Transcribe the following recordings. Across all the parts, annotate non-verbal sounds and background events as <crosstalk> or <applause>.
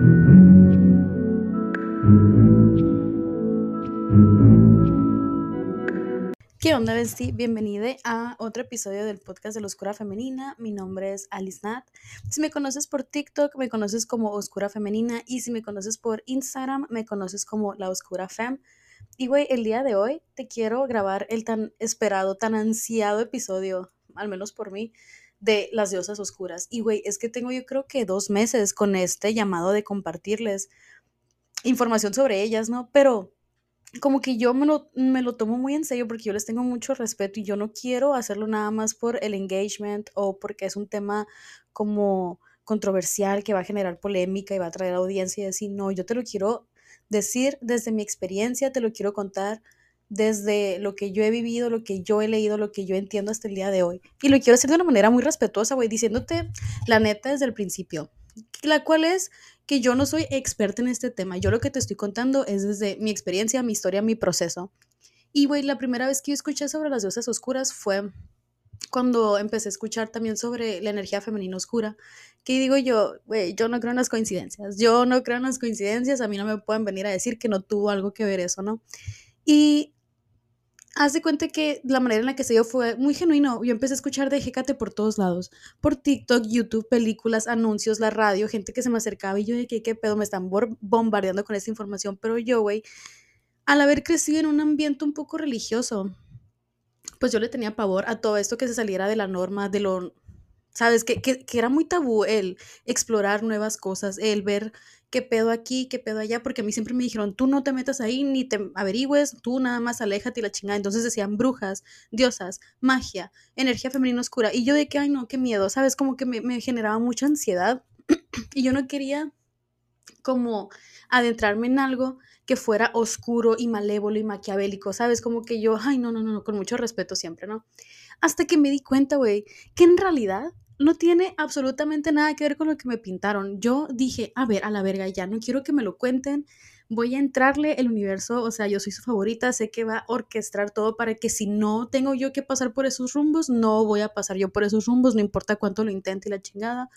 ¿Qué onda, Besti? Bienvenida a otro episodio del podcast de la Oscura Femenina. Mi nombre es Alice Nat. Si me conoces por TikTok, me conoces como Oscura Femenina. Y si me conoces por Instagram, me conoces como La Oscura Fem. Y, güey, el día de hoy te quiero grabar el tan esperado, tan ansiado episodio, al menos por mí, de las diosas oscuras. Y, güey, es que tengo yo creo que dos meses con este llamado de compartirles información sobre ellas, ¿no? Pero como que yo me lo, me lo tomo muy en serio porque yo les tengo mucho respeto y yo no quiero hacerlo nada más por el engagement o porque es un tema como controversial que va a generar polémica y va a traer audiencia y así. No, yo te lo quiero decir desde mi experiencia, te lo quiero contar desde lo que yo he vivido, lo que yo he leído, lo que yo entiendo hasta el día de hoy. Y lo quiero hacer de una manera muy respetuosa, güey, diciéndote la neta desde el principio la cual es que yo no soy experta en este tema. Yo lo que te estoy contando es desde mi experiencia, mi historia, mi proceso. Y, güey, la primera vez que yo escuché sobre las diosas oscuras fue cuando empecé a escuchar también sobre la energía femenina oscura. Que digo yo, güey, yo no creo en las coincidencias. Yo no creo en las coincidencias. A mí no me pueden venir a decir que no tuvo algo que ver eso, ¿no? Y haz de cuenta que la manera en la que se dio fue muy genuino. Yo empecé a escuchar de Hécate por todos lados, por TikTok, YouTube, películas, anuncios, la radio, gente que se me acercaba y yo de que qué pedo me están bombardeando con esta información. Pero yo, güey, al haber crecido en un ambiente un poco religioso, pues yo le tenía pavor a todo esto que se saliera de la norma, de lo, ¿sabes? Que, que, que era muy tabú el explorar nuevas cosas, el ver qué pedo aquí, qué pedo allá, porque a mí siempre me dijeron, tú no te metas ahí ni te averigües, tú nada más aléjate y la chingada. Entonces decían brujas, diosas, magia, energía femenina oscura. Y yo de que, ay no, qué miedo, ¿sabes? Como que me, generaba mucha ansiedad <clears throat> y yo no quería como adentrarme en algo que fuera oscuro y malévolo y maquiavélico, ¿sabes? Como que yo, ay, no, no, no, no, con mucho respeto siempre, ¿no? Hasta que me di cuenta, güey, que en realidad no tiene absolutamente nada que ver con lo que me pintaron. Yo dije, a ver, a la verga, ya no quiero que me lo cuenten. Voy a entrarle el universo, o sea, yo soy su favorita, sé que va a orquestar todo para que si no tengo yo que pasar por esos rumbos, no voy a pasar yo por esos rumbos, no importa cuánto lo intente y la chingada.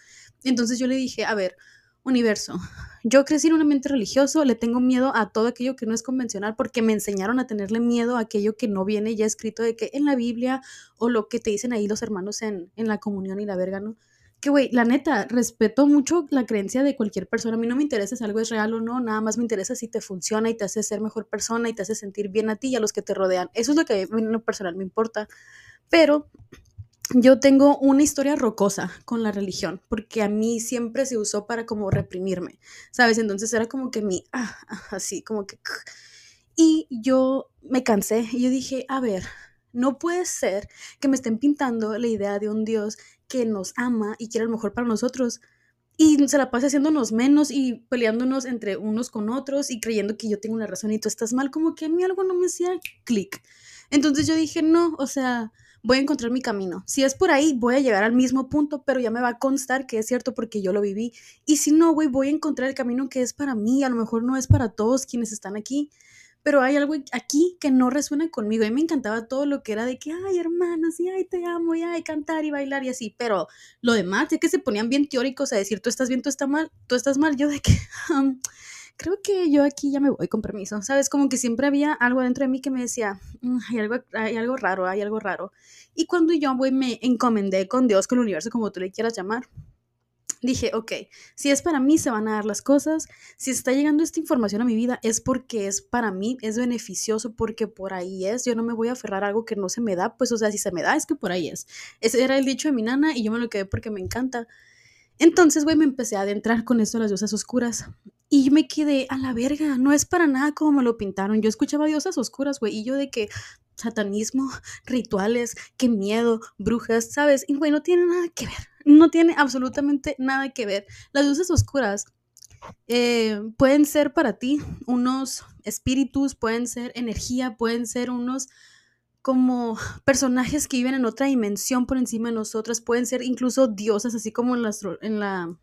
Entonces yo le dije, a ver, universo, yo crecí en un ambiente religioso, le tengo miedo a todo aquello que no es convencional porque me enseñaron a tenerle miedo a aquello que no viene ya escrito de que en la Biblia o lo que te dicen ahí los hermanos en, en la comunión y la verga, ¿no? Que, güey, la neta, respeto mucho la creencia de cualquier persona. A mí no me interesa si algo es real o no, nada más me interesa si te funciona y te hace ser mejor persona y te hace sentir bien a ti y a los que te rodean. Eso es lo que a mí en lo personal me importa. Pero yo tengo una historia rocosa con la religión, porque a mí siempre se usó para como reprimirme, ¿sabes? Entonces era como que mi, ah, ah, así, como que... Y yo me cansé y yo dije, a ver, no puede ser que me estén pintando la idea de un Dios que nos ama y quiere lo mejor para nosotros y se la pase haciéndonos menos y peleándonos entre unos con otros y creyendo que yo tengo una razón y tú estás mal, como que a mí algo no me hacía clic. Entonces yo dije, no, o sea, voy a encontrar mi camino. Si es por ahí, voy a llegar al mismo punto, pero ya me va a constar que es cierto porque yo lo viví. Y si no, güey, voy a encontrar el camino que es para mí. A lo mejor no es para todos quienes están aquí, pero hay algo aquí que no resuena conmigo. A mí me encantaba todo lo que era de que, ay, hermanas, y ay, te amo, y ay, cantar y bailar y así. Pero lo demás, ya que se ponían bien teóricos a decir, tú estás bien, tú estás mal, tú estás mal, yo de que... <laughs> creo que yo aquí ya me voy con permiso, ¿sabes? Como que siempre había algo dentro de mí que me decía, mm, hay, algo, hay algo raro, hay algo raro. Y cuando yo voy, me encomendé con Dios, con el universo, como tú le quieras llamar, dije, ok, si es para mí, se van a dar las cosas. Si está llegando esta información a mi vida, es porque es para mí, es beneficioso, porque por ahí es. Yo no me voy a aferrar a algo que no se me da, pues, o sea, si se me da, es que por ahí es. Ese era el dicho de mi nana y yo me lo quedé porque me encanta. Entonces, güey, me empecé a adentrar con esto de las diosas oscuras. Y me quedé a la verga, no es para nada como me lo pintaron. Yo escuchaba diosas oscuras, güey, y yo de que satanismo, <laughs> rituales, qué miedo, brujas, ¿sabes? Y güey, no tiene nada que ver, no tiene absolutamente nada que ver. Las diosas oscuras eh, pueden ser para ti unos espíritus, pueden ser energía, pueden ser unos como personajes que viven en otra dimensión por encima de nosotras, pueden ser incluso diosas, así como en en la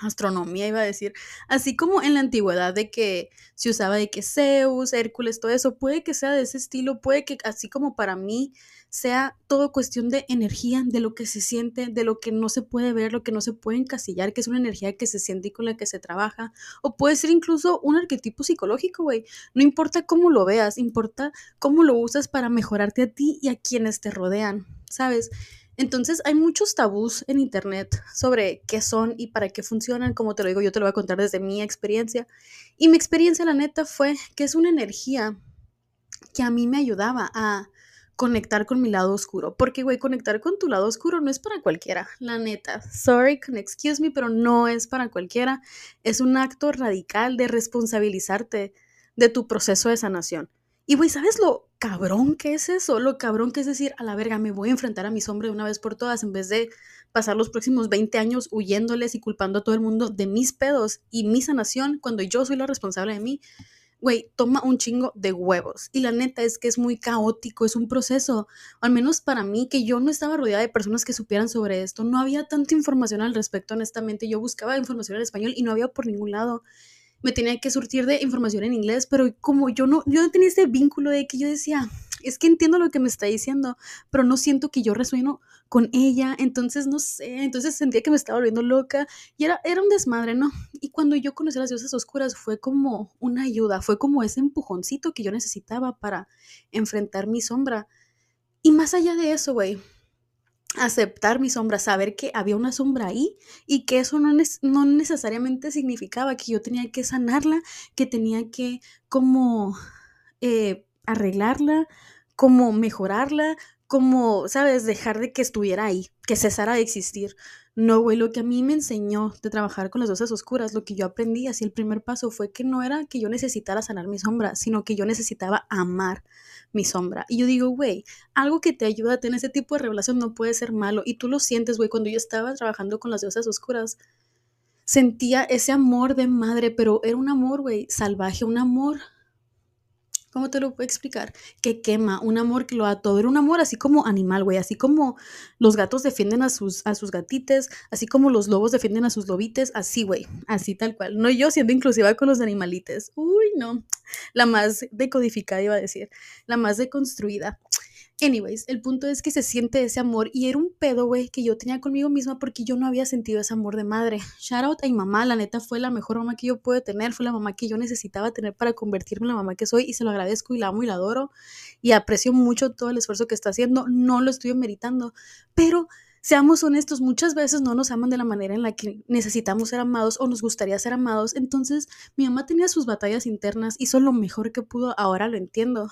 astronomía iba a decir, así como en la antigüedad de que se usaba de que Zeus, Hércules, todo eso, puede que sea de ese estilo, puede que así como para mí sea todo cuestión de energía, de lo que se siente, de lo que no se puede ver, lo que no se puede encasillar, que es una energía que se siente y con la que se trabaja, o puede ser incluso un arquetipo psicológico, güey. No importa cómo lo veas, importa cómo lo usas para mejorarte a ti y a quienes te rodean, ¿sabes? Entonces hay muchos tabús en Internet sobre qué son y para qué funcionan. Como te lo digo, yo te lo voy a contar desde mi experiencia. Y mi experiencia, la neta, fue que es una energía que a mí me ayudaba a conectar con mi lado oscuro. Porque, güey, conectar con tu lado oscuro no es para cualquiera, la neta. Sorry, excuse me, pero no es para cualquiera. Es un acto radical de responsabilizarte de tu proceso de sanación. Y, güey, ¿sabes lo cabrón que es eso? Lo cabrón que es decir, a la verga, me voy a enfrentar a mi sombra de una vez por todas en vez de pasar los próximos 20 años huyéndoles y culpando a todo el mundo de mis pedos y mi sanación cuando yo soy la responsable de mí. Güey, toma un chingo de huevos. Y la neta es que es muy caótico, es un proceso. Al menos para mí, que yo no estaba rodeada de personas que supieran sobre esto. No había tanta información al respecto, honestamente. Yo buscaba información en español y no había por ningún lado me tenía que surtir de información en inglés, pero como yo no, yo no tenía ese vínculo de que yo decía, es que entiendo lo que me está diciendo, pero no siento que yo resueno con ella, entonces no sé, entonces sentía que me estaba volviendo loca y era, era un desmadre, ¿no? Y cuando yo conocí a las diosas oscuras fue como una ayuda, fue como ese empujoncito que yo necesitaba para enfrentar mi sombra. Y más allá de eso, güey, aceptar mi sombra, saber que había una sombra ahí y que eso no, no, necesariamente significaba que yo tenía que sanarla, que tenía que como eh, arreglarla, como mejorarla, como, ¿sabes? Dejar de que estuviera ahí, que cesara de existir. No, güey, lo que a mí me enseñó de trabajar con las dosas oscuras, lo que yo aprendí, así el primer paso fue que no era que yo necesitara sanar mi sombra, sino que yo necesitaba amar mi sombra. Y yo digo, güey, algo que te ayuda a tener ese tipo de revelación no puede ser malo. Y tú lo sientes, güey, cuando yo estaba trabajando con las diosas oscuras, sentía ese amor de madre, pero era un amor, güey, salvaje, un amor ¿Cómo te lo puedo explicar? Que quema, un amor que lo da todo. Era un amor así como animal, güey. Así como los gatos defienden a sus, a sus así como los lobos defienden a sus lobites, así, güey. Así tal cual. No yo siendo inclusiva con los animalites. Uy, no. La más decodificada iba a decir. La más deconstruida. Anyways, el punto es que se siente ese amor y era un pedo, güey, que yo tenía conmigo misma porque yo no había sentido ese amor de madre. Shout out a mi mamá, la neta fue la mejor mamá que yo pude tener, fue la mamá que yo necesitaba tener para convertirme en la mamá que soy y se lo agradezco y la amo y la adoro y aprecio mucho todo el esfuerzo que está haciendo, no lo estoy meritando, pero seamos honestos, muchas veces no nos aman de la manera en la que necesitamos ser amados o nos gustaría ser amados. Entonces, mi mamá tenía sus batallas internas, hizo lo mejor que pudo, ahora lo entiendo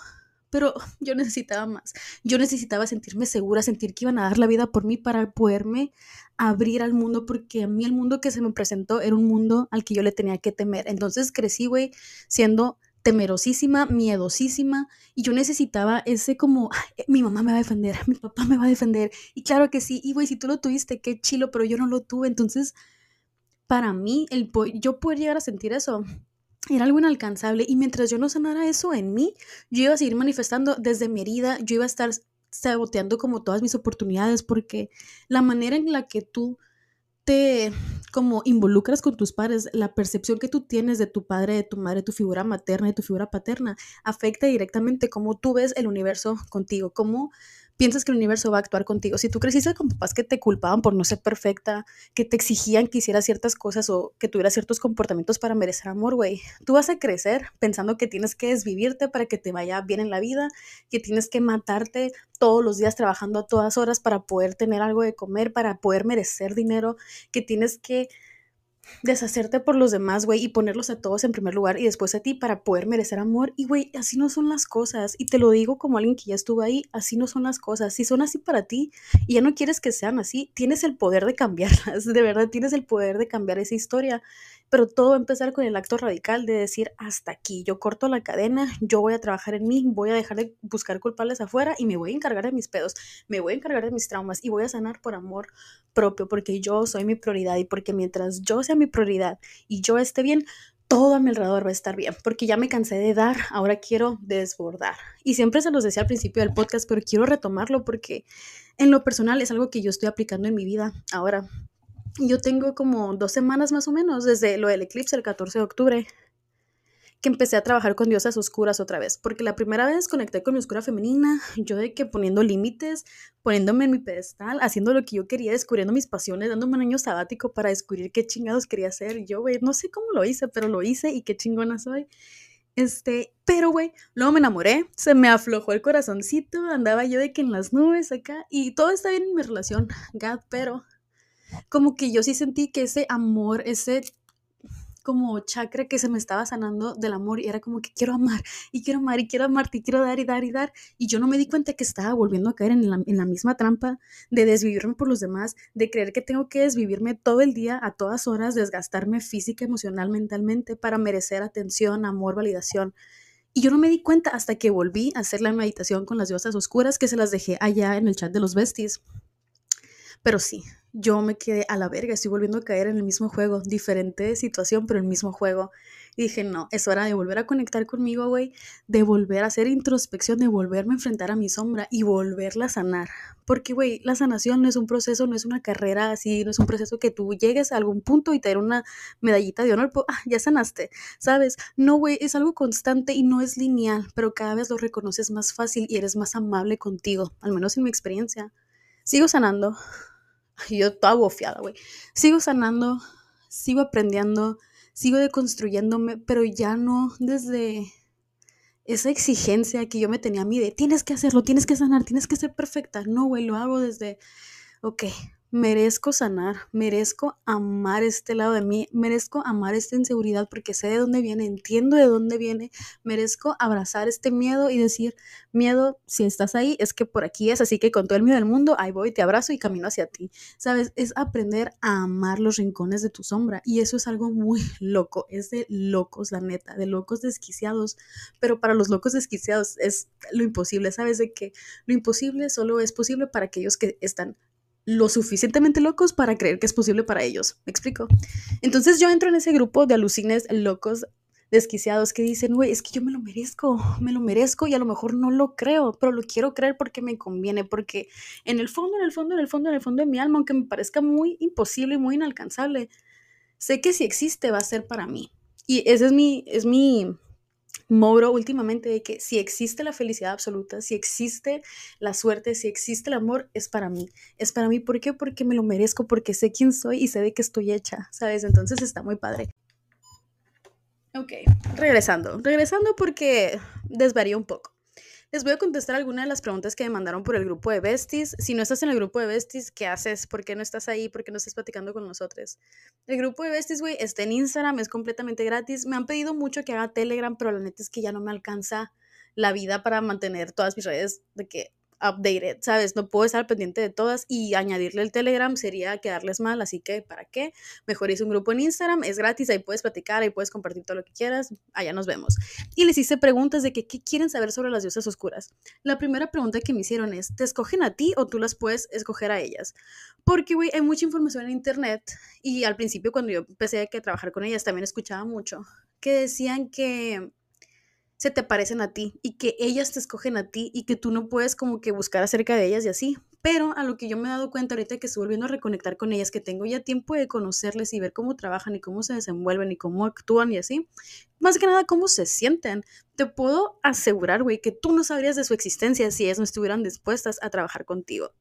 pero <laughs> yo necesitaba más. Yo necesitaba sentirme segura, sentir que iban a dar la vida por mí para poderme abrir al mundo, porque a mí el mundo que se me presentó era un mundo al que yo le tenía que temer. Entonces crecí, güey, siendo temerosísima, miedosísima, y yo necesitaba ese como, mi mamá me va a defender, mi papá me va a defender, y claro que sí, y güey, si tú lo tuviste, qué chilo, pero yo no lo tuve, entonces, para mí, el yo poder llegar a sentir eso, era algo inalcanzable y mientras yo no sanara eso en mí, yo iba a seguir manifestando desde mi herida, yo iba a estar saboteando como todas mis oportunidades porque la manera en la que tú te como involucras con tus padres, la percepción que tú tienes de tu padre, de tu madre, tu figura materna, de tu figura paterna, afecta directamente cómo tú ves el universo contigo, cómo piensas que el universo va a actuar contigo. Si tú creciste con papás que te culpaban por no ser perfecta, que te exigían que hicieras ciertas cosas o que tuvieras ciertos comportamientos para merecer amor, güey, tú vas a crecer pensando que tienes que desvivirte para que te vaya bien en la vida, que tienes que matarte todos los días trabajando a todas horas para poder tener algo de comer, para poder merecer dinero, que tienes que deshacerte por los demás, güey, y ponerlos a todos en primer lugar y después a ti para poder merecer amor. Y, güey, así no son las cosas. Y te lo digo como alguien que ya estuvo ahí, así no son las cosas. Si son así para ti y ya no quieres que sean así, tienes el poder de cambiarlas. <laughs> De verdad, tienes el poder de cambiar esa historia pero todo va a empezar con el acto radical de decir hasta aquí, yo corto la cadena, yo voy a trabajar en mí, voy a dejar de buscar culpables afuera y me voy a encargar de mis pedos, me voy a encargar de mis traumas y voy a sanar por amor propio, porque yo soy mi prioridad y porque mientras yo sea mi prioridad y yo esté bien, todo a mi alrededor va a estar bien, porque ya me cansé de dar, ahora quiero desbordar. Y siempre se los decía al principio del podcast, pero quiero retomarlo porque en lo personal es algo que yo estoy aplicando en mi vida ahora yo tengo como dos semanas más o menos desde lo del eclipse el 14 de octubre que empecé a trabajar con diosas oscuras otra vez, porque la primera vez conecté con mi oscura femenina, yo de que poniendo límites, poniéndome en mi pedestal, haciendo lo que yo quería, descubriendo mis pasiones, dándome un año sabático para descubrir qué chingados quería hacer. Yo, güey, no sé cómo lo hice, pero lo hice y qué chingona soy. Este, pero güey, luego me enamoré, se me aflojó el corazoncito, andaba yo de que en las nubes acá y todo está bien en mi relación, God, pero como que yo sí sentí que ese amor, ese como chakra que se me estaba sanando del amor y era como que quiero amar y quiero amar y quiero amarte y quiero dar y dar y dar. Y yo no me di cuenta que estaba volviendo a caer en la, en la misma trampa de desvivirme por los demás, de creer que tengo que desvivirme todo el día, a todas horas, desgastarme física, emocional, mentalmente para merecer atención, amor, validación. Y yo no me di cuenta hasta que volví a hacer la meditación con las diosas oscuras que se las dejé allá en el chat de los besties. Pero sí, yo me quedé a la verga, estoy volviendo a caer en el mismo juego, diferente situación, pero el mismo juego. Y dije, no, es hora de volver a conectar conmigo, güey, de volver a hacer introspección, de volverme a enfrentar a mi sombra y volverla a sanar. Porque, güey, la sanación no es un proceso, no es una carrera así, no es un proceso que tú llegues a algún punto y te den una medallita de honor, ah, ya sanaste, ¿sabes? No, güey, es algo constante y no es lineal, pero cada vez lo reconoces más fácil y eres más amable contigo, al menos en mi experiencia. Sigo sanando, <laughs> yo toda bofiada, güey. Sigo sanando, sigo aprendiendo, sigo deconstruyéndome, pero ya no desde esa exigencia que yo me tenía a mí de tienes que hacerlo, tienes que sanar, tienes que ser perfecta. No, güey, lo hago desde, ok, merezco sanar, merezco amar este lado de mí, merezco amar esta inseguridad porque sé de dónde viene, entiendo de dónde viene, merezco abrazar este miedo y decir, miedo, si estás ahí, es que por aquí es, así que con todo el miedo del mundo, ahí voy, te abrazo y camino hacia ti. ¿Sabes? Es aprender a amar los rincones de tu sombra y eso es algo muy <laughs> loco, es de locos, la neta, de locos desquiciados, pero para los locos desquiciados es lo imposible, ¿sabes? De que lo imposible solo es posible para aquellos que están lo suficientemente locos para creer que es posible para ellos. ¿Me explico? Entonces yo entro en ese grupo de alucines locos, desquiciados, que dicen, güey, es que yo me lo merezco, me lo merezco y a lo mejor no lo creo, pero lo quiero creer porque me conviene, porque en el fondo, en el fondo, en el fondo, en el fondo de mi alma, aunque me parezca muy imposible y muy inalcanzable, sé que si existe va a ser para mí. Y ese es mi, es mi, moro últimamente de que si existe la felicidad absoluta, si existe la suerte, si existe el amor, es para mí. Es para mí, ¿por qué? Porque me lo merezco, porque sé quién soy y sé de qué estoy hecha, ¿sabes? Entonces está muy padre. Ok, regresando. Regresando porque desvarío un poco. Les voy a contestar algunas de las preguntas que me mandaron por el grupo de Besties. Si no estás en el grupo de Besties, ¿qué haces? ¿Por qué no estás ahí? ¿Por qué no estás platicando con nosotros? El grupo de Besties, güey, está en Instagram, es completamente gratis. Me han pedido mucho que haga Telegram, pero la neta es que ya no me alcanza la vida para mantener todas mis redes de que updated, ¿sabes? No puedo estar pendiente de todas y añadirle el Telegram sería quedarles mal, así que ¿para qué? Mejor hice un grupo en Instagram, es gratis, ahí puedes platicar, ahí puedes compartir todo lo que quieras, allá nos vemos. Y les hice preguntas de qué quieren saber sobre las diosas oscuras. La primera pregunta que me hicieron es, ¿te escogen a ti o tú las puedes escoger a ellas? Porque, güey, hay mucha información en internet y al principio cuando yo empecé a trabajar con ellas también escuchaba mucho que decían que se te parecen a ti y que ellas te escogen a ti y que tú no puedes como que buscar acerca de ellas y así. Pero a lo que yo me he dado cuenta ahorita que estoy volviendo a reconectar con ellas, que tengo ya tiempo de conocerles y ver cómo trabajan y cómo se desenvuelven y cómo actúan y así, más que nada cómo se sienten. Te puedo asegurar, güey, que tú no sabrías de su existencia si ellas no estuvieran dispuestas a trabajar contigo.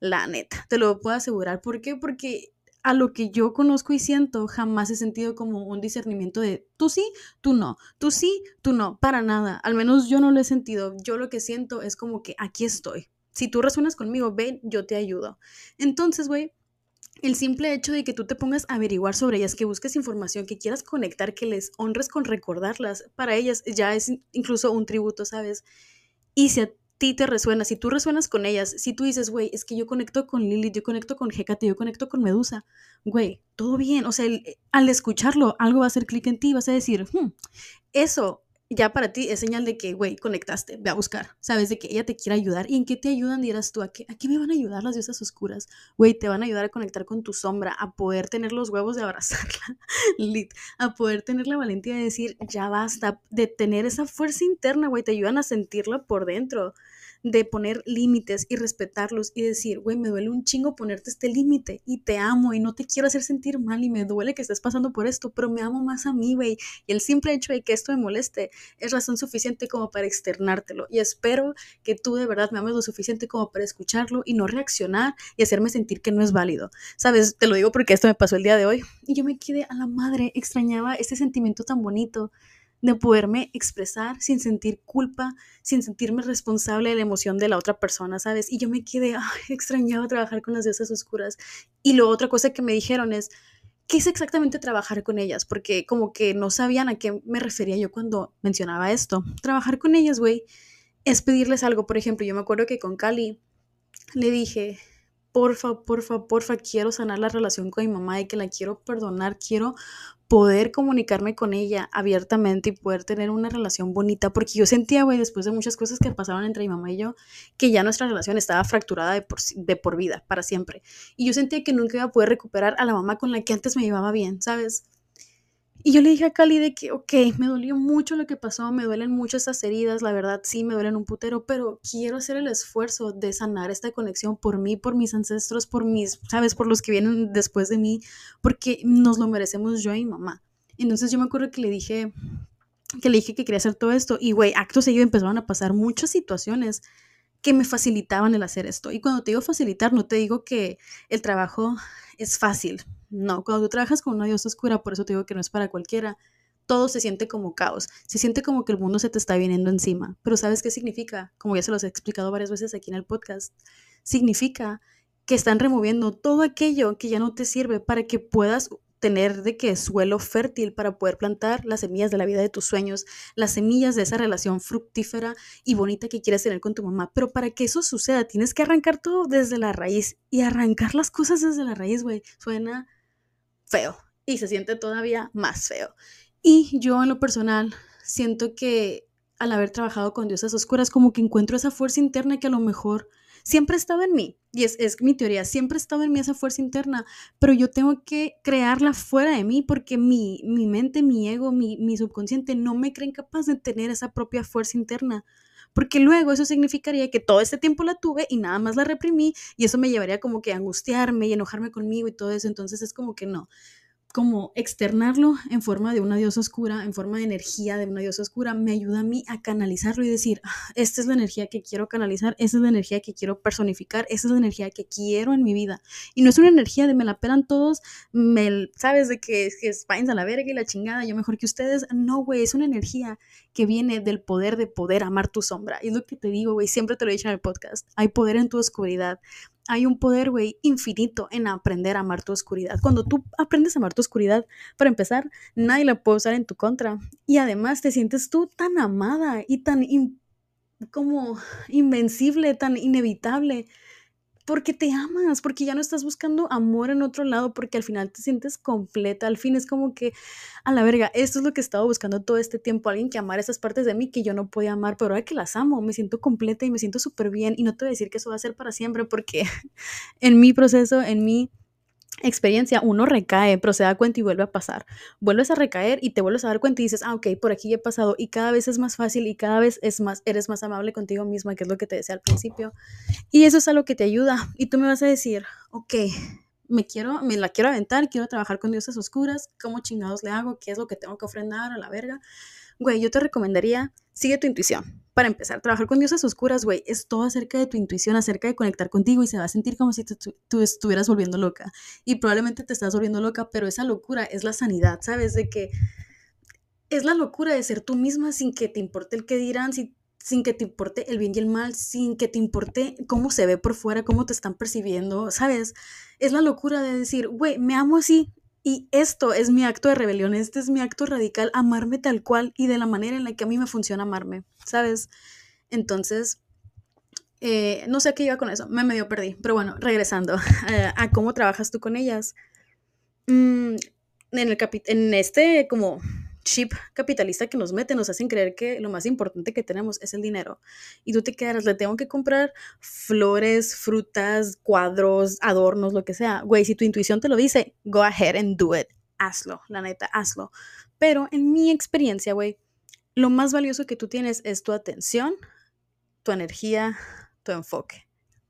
La neta, te lo puedo asegurar. ¿Por qué? Porque a lo que yo conozco y siento, jamás he sentido como un discernimiento de tú sí, tú no, tú sí, tú no, para nada. Al menos yo no lo he sentido. Yo lo que siento es como que aquí estoy. Si tú resuenas conmigo, ven, yo te ayudo. Entonces, güey, el simple hecho de que tú te pongas a averiguar sobre ellas, que busques información, que quieras conectar, que les honres con recordarlas, para ellas ya es incluso un tributo, ¿sabes? Y si a ti te resuena, si tú resuenas con ellas, si tú dices, güey, es que yo conecto con Lilith, yo conecto con Hecate, yo conecto con Medusa, güey, todo bien. O sea, al escucharlo, algo va a hacer clic en ti, vas a decir, hmm, eso ya para ti es señal de que, güey, conectaste, ve a buscar, sabes de que ella te quiere ayudar. ¿Y en qué te ayudan? Dirás tú, ¿a qué, ¿a qué me van a ayudar las diosas oscuras? Güey, te van a ayudar a conectar con tu sombra, a poder tener los huevos de abrazarla, <laughs> lit, a poder tener la valentía de decir, ya basta, de tener esa fuerza interna, güey, te ayudan a sentirla por dentro de poner límites y respetarlos y decir, güey, me duele un chingo ponerte este límite y te amo y no te quiero hacer sentir mal y me duele que estés pasando por esto, pero me amo más a mí, güey. Y el simple hecho de que esto me moleste es razón suficiente como para externártelo. Y espero que tú de verdad me ames lo suficiente como para escucharlo y no reaccionar y hacerme sentir que no es válido. Sabes, te lo digo porque esto me pasó el día de hoy y yo me quedé a la madre, extrañaba ese sentimiento tan bonito de poderme expresar sin sentir culpa, sin sentirme responsable de la emoción de la otra persona, ¿sabes? Y yo me quedé, ay, <laughs> extrañaba trabajar con las diosas oscuras. Y lo otra cosa que me dijeron es, ¿qué es exactamente trabajar con ellas? Porque como que no sabían a qué me refería yo cuando mencionaba esto. Trabajar con ellas, güey, es pedirles algo. Por ejemplo, yo me acuerdo que con Cali le dije, porfa, porfa, porfa, quiero sanar la relación con mi mamá y que la quiero perdonar, quiero poder comunicarme con ella abiertamente y poder tener una relación bonita, porque yo sentía, güey, después de muchas cosas que pasaron entre mi mamá y yo, que ya nuestra relación estaba fracturada de por, de por vida, para siempre. Y yo sentía que nunca iba a poder recuperar a la mamá con la que antes me llevaba bien, ¿sabes? Y yo le dije a Cali de que, ok, me dolió mucho lo que pasó, me duelen mucho estas heridas, la verdad sí, me duelen un putero, pero quiero hacer el esfuerzo de sanar esta conexión por mí, por mis ancestros, por mis, sabes, por los que vienen después de mí, porque nos lo merecemos yo y mamá. Entonces yo me acuerdo que le dije, que le dije que quería hacer todo esto y, güey, acto seguido empezaron a pasar muchas situaciones que me facilitaban el hacer esto. Y cuando te digo facilitar, no te digo que el trabajo es fácil, no, cuando tú trabajas con una diosa oscura, por eso te digo que no es para cualquiera, todo se siente como caos, se siente como que el mundo se te está viniendo encima. Pero ¿sabes qué significa? Como ya se los he explicado varias veces aquí en el podcast, significa que están removiendo todo aquello que ya no te sirve para que puedas tener de que suelo fértil para poder plantar las semillas de la vida de tus sueños, las semillas de esa relación fructífera y bonita que quieres tener con tu mamá. Pero para que eso suceda, tienes que arrancar todo desde la raíz y arrancar las cosas desde la raíz, güey. Suena feo y se siente todavía más feo. Y yo en lo personal siento que al haber trabajado con diosas oscuras, como que encuentro esa fuerza interna que a lo mejor siempre estaba en mí. Y es, es mi teoría, siempre estaba en mí esa fuerza interna, pero yo tengo que crearla fuera de mí porque mi, mi mente, mi ego, mi, mi subconsciente no me creen capaz de tener esa propia fuerza interna porque luego eso significaría que todo este tiempo la tuve y nada más la reprimí y eso me llevaría como que a angustiarme y enojarme conmigo y todo eso, entonces es como que no como externarlo en forma de una diosa oscura, en forma de energía de una diosa oscura, me ayuda a mí a canalizarlo y decir, ah, esta es la energía que quiero canalizar, esta es la energía que quiero personificar, esta es la energía que quiero en mi vida. Y no es una energía de me la pelan todos, me, sabes de que, que es a la verga y la chingada, yo mejor que ustedes. No, güey, es una energía que viene del poder de poder amar tu sombra. Y es lo que te digo, güey, siempre te lo he dicho en el podcast. Hay poder en tu oscuridad hay un poder, güey, infinito en aprender a amar tu oscuridad. Cuando tú aprendes a amar tu oscuridad, para empezar, nadie la puede usar en tu contra. Y además te sientes tú tan amada y tan como invencible, tan inevitable porque te amas, porque ya no estás buscando amor en otro lado, porque al final te sientes completa, al fin es como que, a la verga, esto es lo que he estado buscando todo este tiempo, alguien que amara esas partes de mí que yo no podía amar, pero ahora que las amo, me siento completa y me siento súper bien, y no te voy a decir que eso va a ser para siempre, porque <laughs> en mi proceso, en mi experiencia, uno recae, pero se da cuenta y vuelve a pasar. Vuelves a recaer y te vuelves a dar cuenta y dices, ah, ok, por aquí he pasado y cada vez es más fácil y cada vez es más, eres más amable contigo misma, que es lo que te decía al principio. Y eso es algo que te ayuda. Y tú me vas a decir, ok, me quiero, me la quiero aventar, quiero trabajar con dioses oscuras, ¿cómo chingados le hago? ¿Qué es lo que tengo que ofrendar a la verga? Güey, yo te recomendaría, sigue tu intuición para empezar, trabajar con diosas oscuras, güey, es todo acerca de tu intuición, acerca de conectar contigo y se va a sentir como si tú estuvieras volviendo loca. Y probablemente te estás volviendo loca, pero esa locura es la sanidad, ¿sabes? De que es la locura de ser tú misma sin que te importe el que dirán, sin, sin que te importe el bien y el mal, sin que te importe cómo se ve por fuera, cómo te están percibiendo, ¿sabes? Es la locura de decir, güey, me amo así, y esto es mi acto de rebelión, este es mi acto radical, amarme tal cual y de la manera en la que a mí me funciona amarme, ¿sabes? Entonces, eh, no sé qué iba con eso, me medio perdí, pero bueno, regresando <laughs> a, cómo trabajas tú con ellas. Mm, en, el en este como chip capitalista que nos mete, nos hacen creer que lo más importante que tenemos es el dinero. Y tú te quedas, le tengo que comprar flores, frutas, cuadros, adornos, lo que sea. Güey, si tu intuición te lo dice, go ahead and do it. Hazlo, la neta, hazlo. Pero en mi experiencia, güey, lo más valioso que tú tienes es tu atención tu energía, tu enfoque,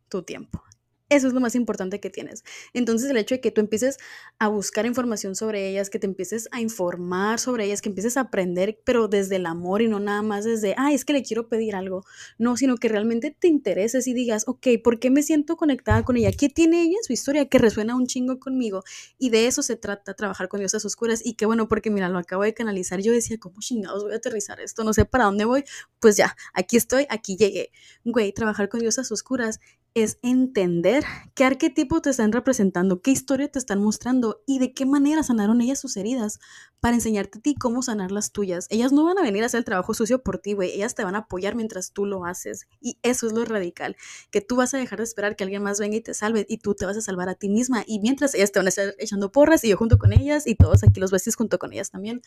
tu tiempo. Eso es lo más importante que tienes. Entonces el hecho de que tú empieces a buscar información sobre ellas, que te empieces a informar sobre ellas, que empieces a aprender, pero desde el amor y no nada más desde, ah, es que le quiero pedir algo. No, sino que realmente te intereses y digas, ok, ¿por qué me siento conectada con ella? ¿Qué tiene ella en su historia que resuena un chingo conmigo? Y de eso se trata, trabajar con diosas oscuras. Y qué bueno, porque mira, lo acabo de canalizar. Yo decía, ¿cómo chingados voy a aterrizar esto? No sé para dónde voy. Pues ya, aquí estoy, aquí llegué. Güey, trabajar con diosas oscuras es entender qué arquetipo te están representando, qué historia te están mostrando y de qué manera sanaron ellas sus heridas para enseñarte a ti cómo sanar las tuyas. Ellas no van a venir a hacer el trabajo sucio por ti, güey. Ellas te van a apoyar mientras tú lo haces. Y eso es lo radical, que tú vas a dejar de esperar que alguien más venga y te salve y tú te vas a salvar a ti misma. Y mientras ellas te van a estar echando porras y yo junto con ellas y todos aquí los besties junto con ellas también.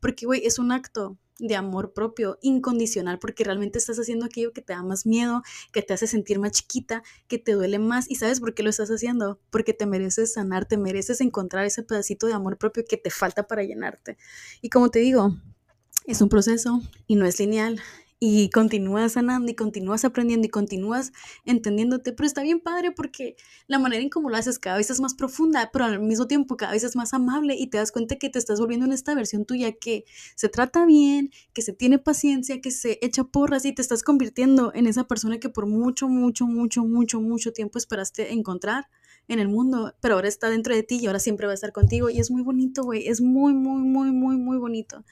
Porque, güey, es un acto de amor propio incondicional porque realmente estás haciendo aquello que te da más miedo, que te hace sentir más chiquita, que te duele más. ¿Y sabes por qué lo estás haciendo? Porque te mereces sanar, te mereces encontrar ese pedacito de amor propio que te falta para llenarte. Y como te digo, es un proceso y no es lineal y continúas sanando y continúas aprendiendo y continúas entendiéndote, pero está bien padre porque la manera en cómo lo haces cada vez es más profunda, pero al mismo tiempo cada vez es más amable y te das cuenta que te estás volviendo en esta versión tuya que se trata bien, que se tiene paciencia, que se echa porras y te estás convirtiendo en esa persona que por mucho, mucho, mucho, mucho, mucho tiempo esperaste encontrar en el mundo, pero ahora está dentro de ti y ahora siempre va a estar contigo y es muy bonito, güey, es muy, muy, muy, muy, muy bonito.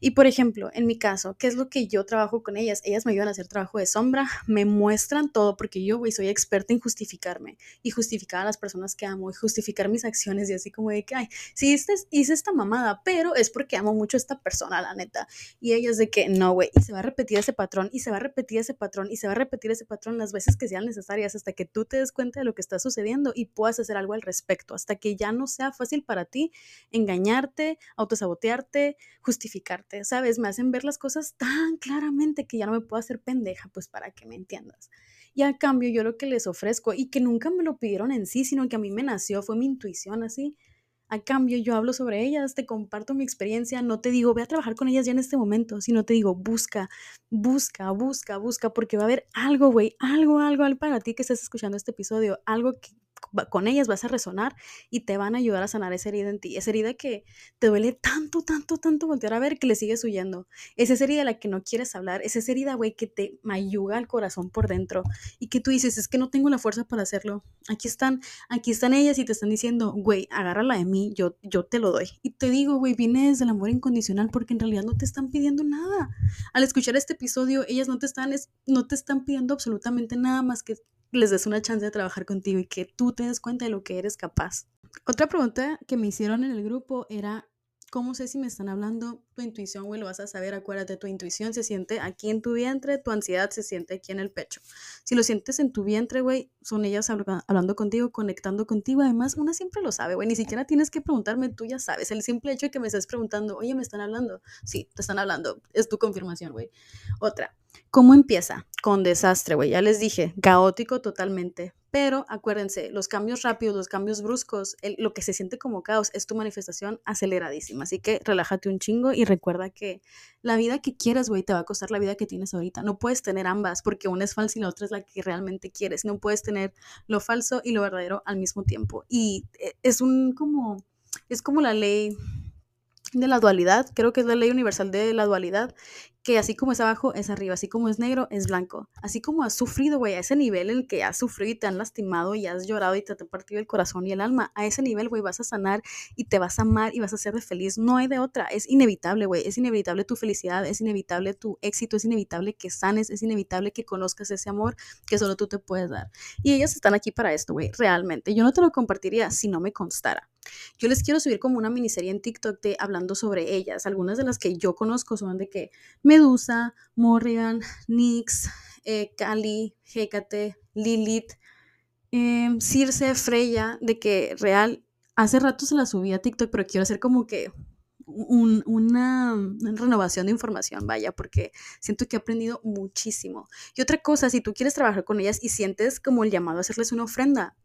Y por ejemplo, en mi caso, ¿qué es lo que yo trabajo con ellas? Ellas me ayudan a hacer trabajo de sombra, me muestran todo, porque yo, güey, soy experta en justificarme y justificar a las personas que amo y justificar mis acciones y así como de que, ay, sí, este, hice esta mamada, pero es porque amo mucho a esta persona, la neta. Y ellas de que, no, güey, y se va a repetir ese patrón, y se va a repetir ese patrón, y se va a repetir ese patrón las veces que sean necesarias hasta que tú te des cuenta de lo que está sucediendo y puedas hacer algo al respecto, hasta que ya no sea fácil para ti engañarte, autosabotearte, justificarte. ¿Sabes? Me hacen ver las cosas tan claramente que ya no me puedo hacer pendeja, pues para que me entiendas. Y a cambio yo lo que les ofrezco, y que nunca me lo pidieron en sí, sino que a mí me nació, fue mi intuición así. A cambio yo hablo sobre ellas, te comparto mi experiencia, no te digo, ve a trabajar con ellas ya en este momento, sino te digo, busca, busca, busca, busca, porque va a haber algo, güey, algo, algo, algo para ti que estés escuchando este episodio, algo que con ellas vas a resonar y te van a ayudar a sanar esa herida en ti. Esa herida que te duele tanto, tanto, tanto voltear a ver que le sigues huyendo. Es esa herida de la que no quieres hablar. Es esa herida, güey, que te mayuga el corazón por dentro y que tú dices, es que no tengo la fuerza para hacerlo. Aquí están, aquí están ellas y te están diciendo, güey, agárrala de mí, yo, yo te lo doy. Y te digo, güey, viene desde el amor incondicional porque en realidad no te están pidiendo nada. Al escuchar este episodio, ellas no te están, no te están pidiendo absolutamente nada más que les des una chance de trabajar contigo y que tú te des cuenta de lo que eres capaz. Otra pregunta que me hicieron en el grupo era, ¿cómo sé si me están hablando? Tu intuición, güey, lo vas a saber, acuérdate, tu intuición se siente aquí en tu vientre, tu ansiedad se siente aquí en el pecho. Si lo sientes en tu vientre, güey, son ellas hablando contigo, conectando contigo. Además, una siempre lo sabe, güey, ni siquiera tienes que preguntarme, tú ya sabes. El simple hecho de que me estés preguntando, oye, ¿me están hablando? Sí, te están hablando, es tu confirmación, güey. Otra, ¿Cómo empieza? Con desastre, güey. Ya les dije, caótico totalmente. Pero acuérdense, los cambios rápidos, los cambios bruscos, lo que se siente como caos es tu manifestación aceleradísima. Así que relájate un chingo y recuerda que la vida que quieres, güey, te va a costar la vida que tienes ahorita. No puedes tener ambas porque una es falsa y la otra es la que realmente quieres. No puedes tener lo falso y lo verdadero al mismo tiempo. Y eh, es un como, es como la ley de la dualidad, creo que es la ley universal de la dualidad, que así como es abajo, es arriba, así como es negro, es blanco. Así como has sufrido, güey, a ese nivel en el que has sufrido y te han lastimado y has llorado y te han partido el corazón y el alma, a ese nivel, güey, vas a sanar y te vas a amar y vas a ser de feliz. No hay de otra, es inevitable, güey, es inevitable tu felicidad, es inevitable tu éxito, es inevitable que sanes, es inevitable que conozcas ese amor que solo tú te puedes dar. Y ellas están aquí para esto, güey, realmente. Yo no te lo compartiría si no me constara. Yo les quiero subir como una miniserie en TikTok de hablando sobre ellas. Algunas de las que yo conozco son de que Medusa, Morrigan, Nyx, eh, Kali, Hecate, Lilith, em, Circe, Freya, de que real, hace rato se la subí a TikTok, pero quiero hacer como que una, renovación de información, vaya, porque siento que he aprendido muchísimo. Y otra cosa, si tú quieres trabajar con ellas y sientes como el llamado a hacerles una ofrenda,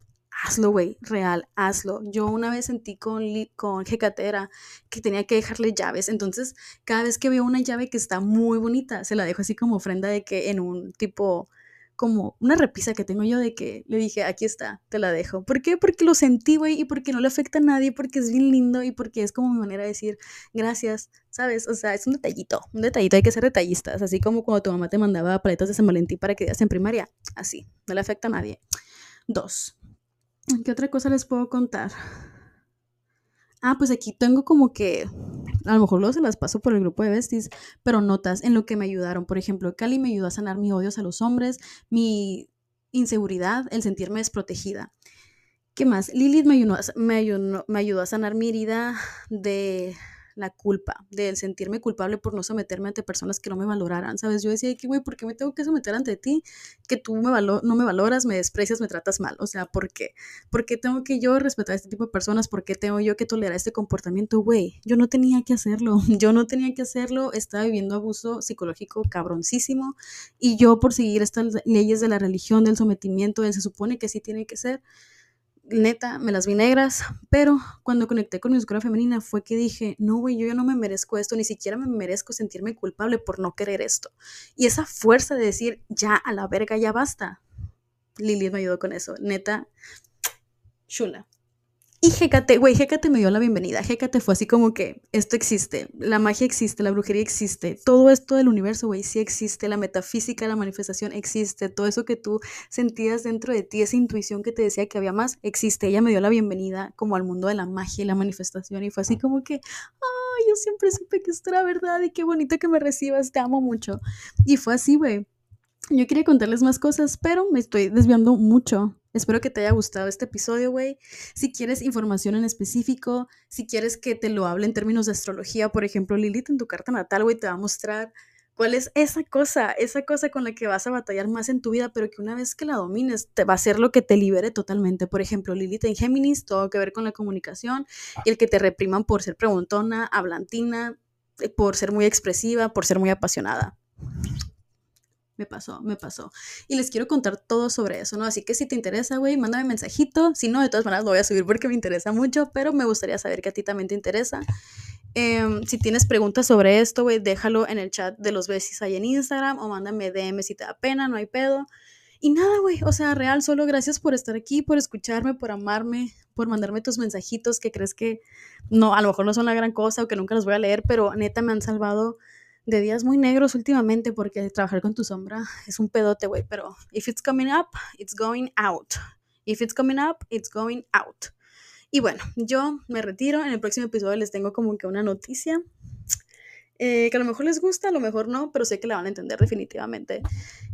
hazlo, güey, real, hazlo. Yo una vez sentí con, con Hecatera que tenía que dejarle llaves, entonces cada vez que veo una llave que está muy bonita, se la dejo así como ofrenda de que en un tipo como una repisa que tengo yo de que le dije, aquí está, te la dejo. ¿Por qué? Porque lo sentí, güey, y porque no le afecta a nadie, porque es bien lindo y porque es como mi manera de decir gracias, ¿sabes? O sea, es un detallito, un detallito, hay que ser detallistas, así como cuando tu mamá te mandaba paletas de San Valentín para que digas en primaria, así, no le afecta a nadie. Dos, ¿qué otra cosa les puedo contar? Ah, pues aquí tengo como que, a lo mejor luego se las paso por el grupo de besties, pero notas en lo que me ayudaron. Por ejemplo, Cali me ayudó a sanar mi odio a los hombres, mi inseguridad, el sentirme desprotegida. ¿Qué más? Lilith me ayudó, me me ayudó a sanar mi herida de la culpa, del sentirme culpable por no someterme ante personas que no me valoraran, ¿sabes? Yo decía, que güey, ¿por qué me tengo que someter ante ti? Que tú me no me valoras, me desprecias, me tratas mal, o sea, ¿por qué? ¿Por qué tengo que yo respetar a este tipo de personas? ¿Por qué tengo yo que tolerar este comportamiento? Güey, yo no tenía que hacerlo, <laughs> yo no tenía que hacerlo, estaba viviendo abuso psicológico cabroncísimo y yo por seguir estas leyes de la religión, del sometimiento, él se supone que sí tiene que ser, neta, me las vi negras, pero cuando conecté con mi oscura femenina fue que dije, no, güey, yo ya no me merezco esto, ni siquiera me merezco sentirme culpable por no querer esto. Y esa fuerza de decir, ya a la verga, ya basta. Lili me ayudó con eso, neta, chula. Y Hécate, güey, Hécate me dio la bienvenida. Hécate fue así como que esto existe, la magia existe, la brujería existe, todo esto del universo, güey, sí existe, la metafísica, la manifestación existe, todo eso que tú sentías dentro de ti, esa intuición que te decía que había más, existe. Ella me dio la bienvenida como al mundo de la magia y la manifestación y fue así como que, ay, yo siempre supe que esto era verdad y qué bonito que me recibas, te amo mucho. Y fue así, güey. Yo quería contarles más cosas, pero me estoy desviando mucho. Espero que te haya gustado este episodio, güey. Si quieres información en específico, si quieres que te lo hable en términos de astrología, por ejemplo, Lilith en tu carta natal, güey, te va a mostrar cuál es esa cosa, esa cosa con la que vas a batallar más en tu vida, pero que una vez que la domines, te va a ser lo que te libere totalmente. Por ejemplo, Lilith en Géminis, todo que ver con la comunicación y el que te repriman por ser preguntona, hablantina, eh, por ser muy expresiva, por ser muy apasionada me pasó, me pasó. Y les quiero contar todo sobre eso, ¿no? Así que si te interesa, güey, mándame mensajito. Si no, de todas maneras lo voy a subir porque me interesa mucho, pero me gustaría saber que a ti también te interesa. Em, si tienes preguntas sobre esto, güey, déjalo en el chat de los besis ahí en Instagram o mándame DM si te da pena, no hay pedo. Y nada, güey, o sea, real, solo gracias por estar aquí, por escucharme, por amarme, por mandarme tus mensajitos que crees que no, a lo mejor no son la gran cosa o que nunca los voy a leer, pero neta me han salvado de días muy negros últimamente porque trabajar con tu sombra es un pedote, güey, pero if it's coming up, it's going out. If it's coming up, it's going out. Y bueno, yo me retiro. En el próximo episodio les tengo como que una noticia eh, que a lo mejor les gusta, a lo mejor no, pero sé que la van a entender definitivamente.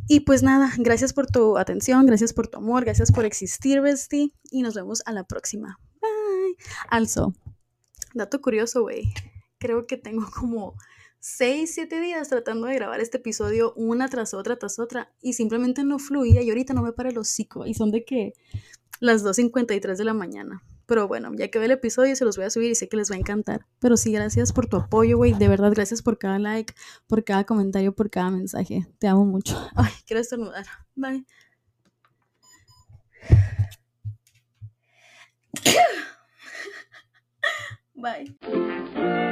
Y pues nada, gracias por tu atención, gracias por tu amor, gracias por existir, Bestie, y nos vemos a la próxima. Bye. Also, dato curioso, güey. Creo que tengo como seis, siete días tratando de grabar este episodio una tras otra, tras otra, y simplemente no fluía y ahorita no me para el hocico, y son de que las 2.53 de la mañana. Pero bueno, ya que ve el episodio se los voy a subir y sé que les va a encantar. Pero sí, gracias por tu apoyo, güey. De verdad, gracias por cada like, por cada comentario, por cada mensaje. Te amo mucho. <laughs> Ay, quiero estornudar. Bye. <coughs> Bye.